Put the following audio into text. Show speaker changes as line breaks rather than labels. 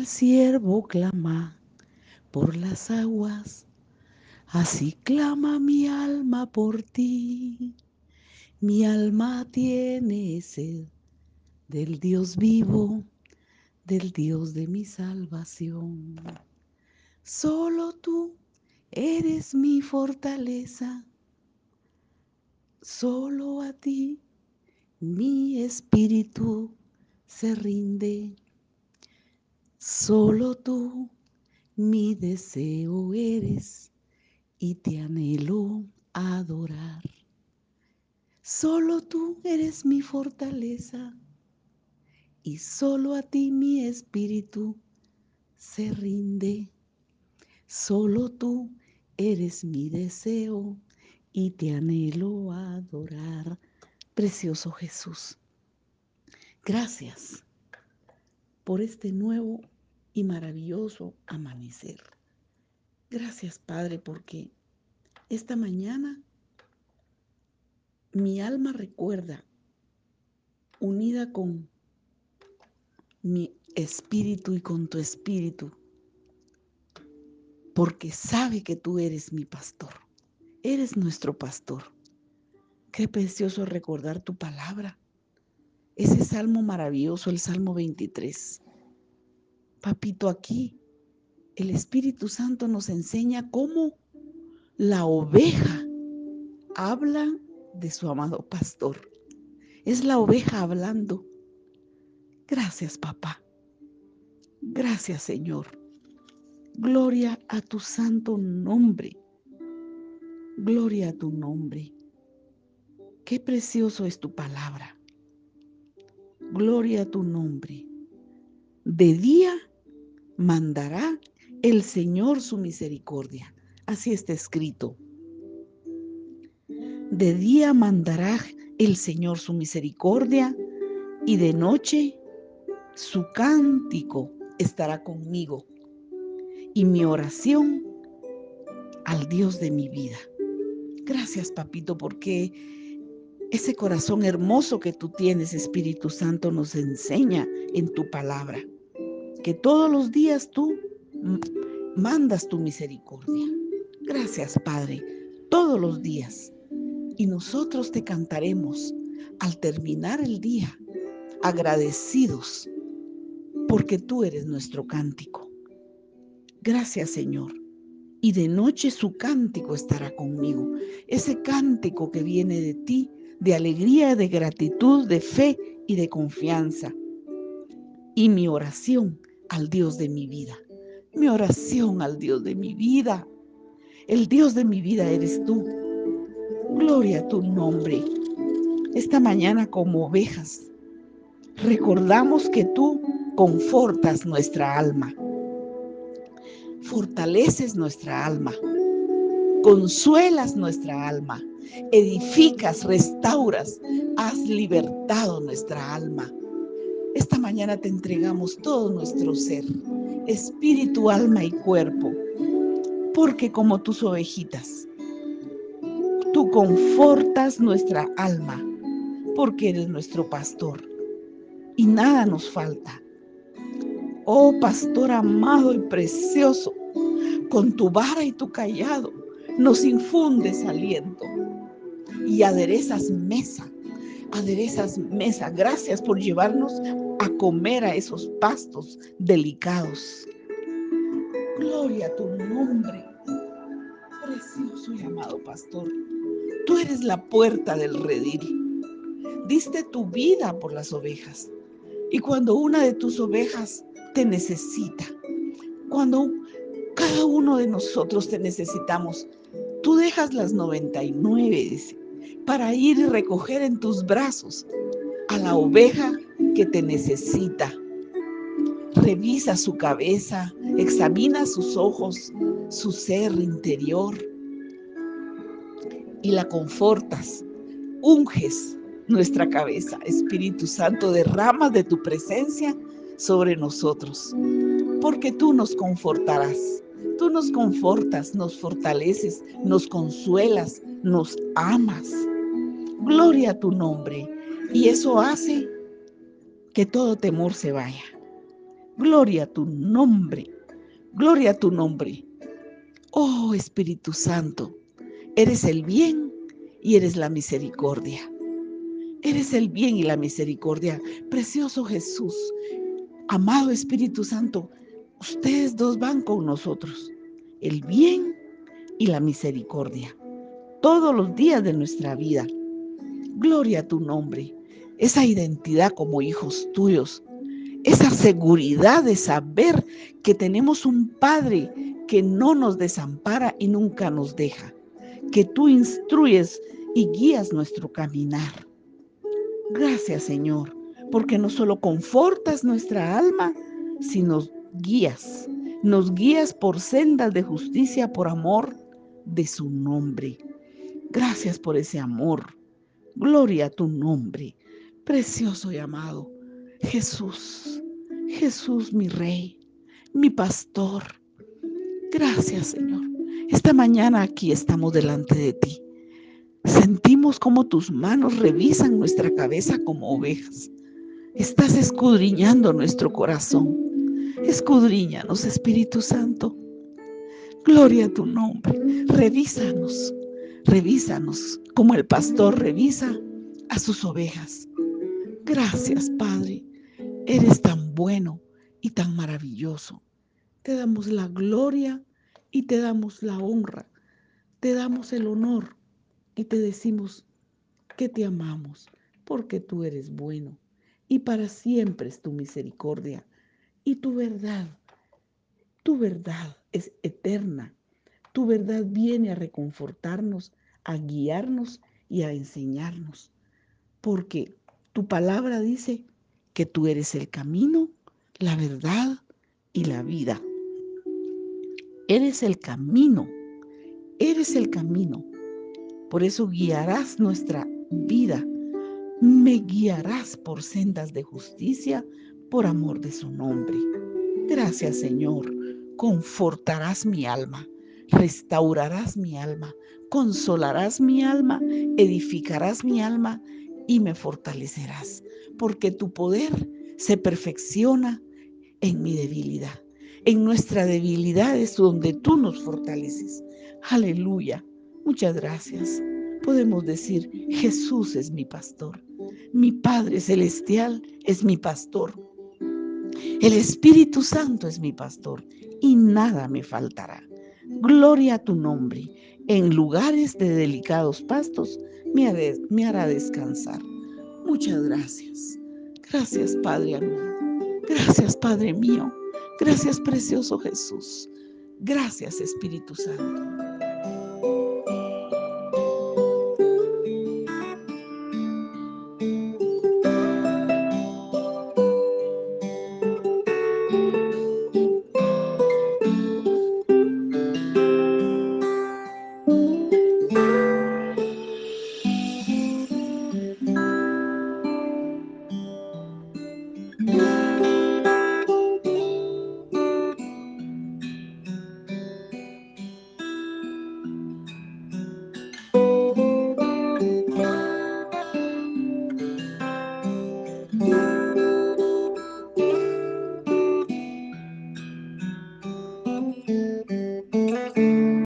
el siervo clama por las aguas, así clama mi alma por ti. Mi alma tiene sed del Dios vivo, del Dios de mi salvación. Solo tú eres mi fortaleza, solo a ti mi espíritu se rinde. Solo tú mi deseo eres y te anhelo adorar. Solo tú eres mi fortaleza y solo a ti mi espíritu se rinde. Solo tú eres mi deseo y te anhelo adorar. Precioso Jesús, gracias por este nuevo y maravilloso amanecer. Gracias, Padre, porque esta mañana mi alma recuerda, unida con mi espíritu y con tu espíritu, porque sabe que tú eres mi pastor, eres nuestro pastor. Qué precioso recordar tu palabra. Ese salmo maravilloso, el Salmo 23. Papito, aquí el Espíritu Santo nos enseña cómo la oveja habla de su amado pastor. Es la oveja hablando. Gracias, papá. Gracias, Señor. Gloria a tu santo nombre. Gloria a tu nombre. Qué precioso es tu palabra. Gloria a tu nombre. De día mandará el Señor su misericordia. Así está escrito. De día mandará el Señor su misericordia y de noche su cántico estará conmigo y mi oración al Dios de mi vida. Gracias, papito, porque ese corazón hermoso que tú tienes, Espíritu Santo, nos enseña en tu palabra. Que todos los días tú mandas tu misericordia. Gracias, Padre, todos los días. Y nosotros te cantaremos al terminar el día, agradecidos, porque tú eres nuestro cántico. Gracias, Señor. Y de noche su cántico estará conmigo. Ese cántico que viene de ti de alegría, de gratitud, de fe y de confianza. Y mi oración al Dios de mi vida. Mi oración al Dios de mi vida. El Dios de mi vida eres tú. Gloria a tu nombre. Esta mañana como ovejas, recordamos que tú confortas nuestra alma. Fortaleces nuestra alma. Consuelas nuestra alma edificas, restauras, has libertado nuestra alma. Esta mañana te entregamos todo nuestro ser, espíritu, alma y cuerpo, porque como tus ovejitas, tú confortas nuestra alma, porque eres nuestro pastor y nada nos falta. Oh pastor amado y precioso, con tu vara y tu callado nos infundes aliento y aderezas mesa, aderezas mesa. Gracias por llevarnos a comer a esos pastos delicados. Gloria a tu nombre, precioso y amado pastor. Tú eres la puerta del redil. Diste tu vida por las ovejas. Y cuando una de tus ovejas te necesita, cuando cada uno de nosotros te necesitamos, tú dejas las 99, dice, para ir y recoger en tus brazos a la oveja que te necesita. Revisa su cabeza, examina sus ojos, su ser interior y la confortas. Unges nuestra cabeza. Espíritu Santo, derrama de tu presencia sobre nosotros, porque tú nos confortarás. Tú nos confortas, nos fortaleces, nos consuelas, nos amas. Gloria a tu nombre. Y eso hace que todo temor se vaya. Gloria a tu nombre. Gloria a tu nombre. Oh Espíritu Santo, eres el bien y eres la misericordia. Eres el bien y la misericordia. Precioso Jesús, amado Espíritu Santo, ustedes dos van con nosotros. El bien y la misericordia. Todos los días de nuestra vida. Gloria a tu nombre. Esa identidad como hijos tuyos. Esa seguridad de saber que tenemos un Padre que no nos desampara y nunca nos deja. Que tú instruyes y guías nuestro caminar. Gracias Señor, porque no solo confortas nuestra alma, sino guías. Nos guías por sendas de justicia por amor de su nombre. Gracias por ese amor. Gloria a tu nombre, precioso y amado. Jesús, Jesús mi rey, mi pastor. Gracias Señor. Esta mañana aquí estamos delante de ti. Sentimos como tus manos revisan nuestra cabeza como ovejas. Estás escudriñando nuestro corazón. Escudriñanos, Espíritu Santo. Gloria a tu nombre. Revísanos, revísanos como el pastor revisa a sus ovejas. Gracias, Padre. Eres tan bueno y tan maravilloso. Te damos la gloria y te damos la honra. Te damos el honor y te decimos que te amamos porque tú eres bueno y para siempre es tu misericordia y tu verdad. Tu verdad es eterna. Tu verdad viene a reconfortarnos, a guiarnos y a enseñarnos. Porque tu palabra dice que tú eres el camino, la verdad y la vida. Eres el camino, eres el camino. Por eso guiarás nuestra vida. Me guiarás por sendas de justicia por amor de su nombre. Gracias Señor confortarás mi alma, restaurarás mi alma, consolarás mi alma, edificarás mi alma y me fortalecerás, porque tu poder se perfecciona en mi debilidad. En nuestra debilidad es donde tú nos fortaleces. Aleluya. Muchas gracias. Podemos decir, Jesús es mi pastor. Mi Padre Celestial es mi pastor. El Espíritu Santo es mi pastor y nada me faltará. Gloria a tu nombre. En lugares de delicados pastos me, hará descansar. Muchas gracias. Gracias, Padre amado. Gracias, Padre mío. Gracias, precioso Jesús. Gracias, Espíritu Santo.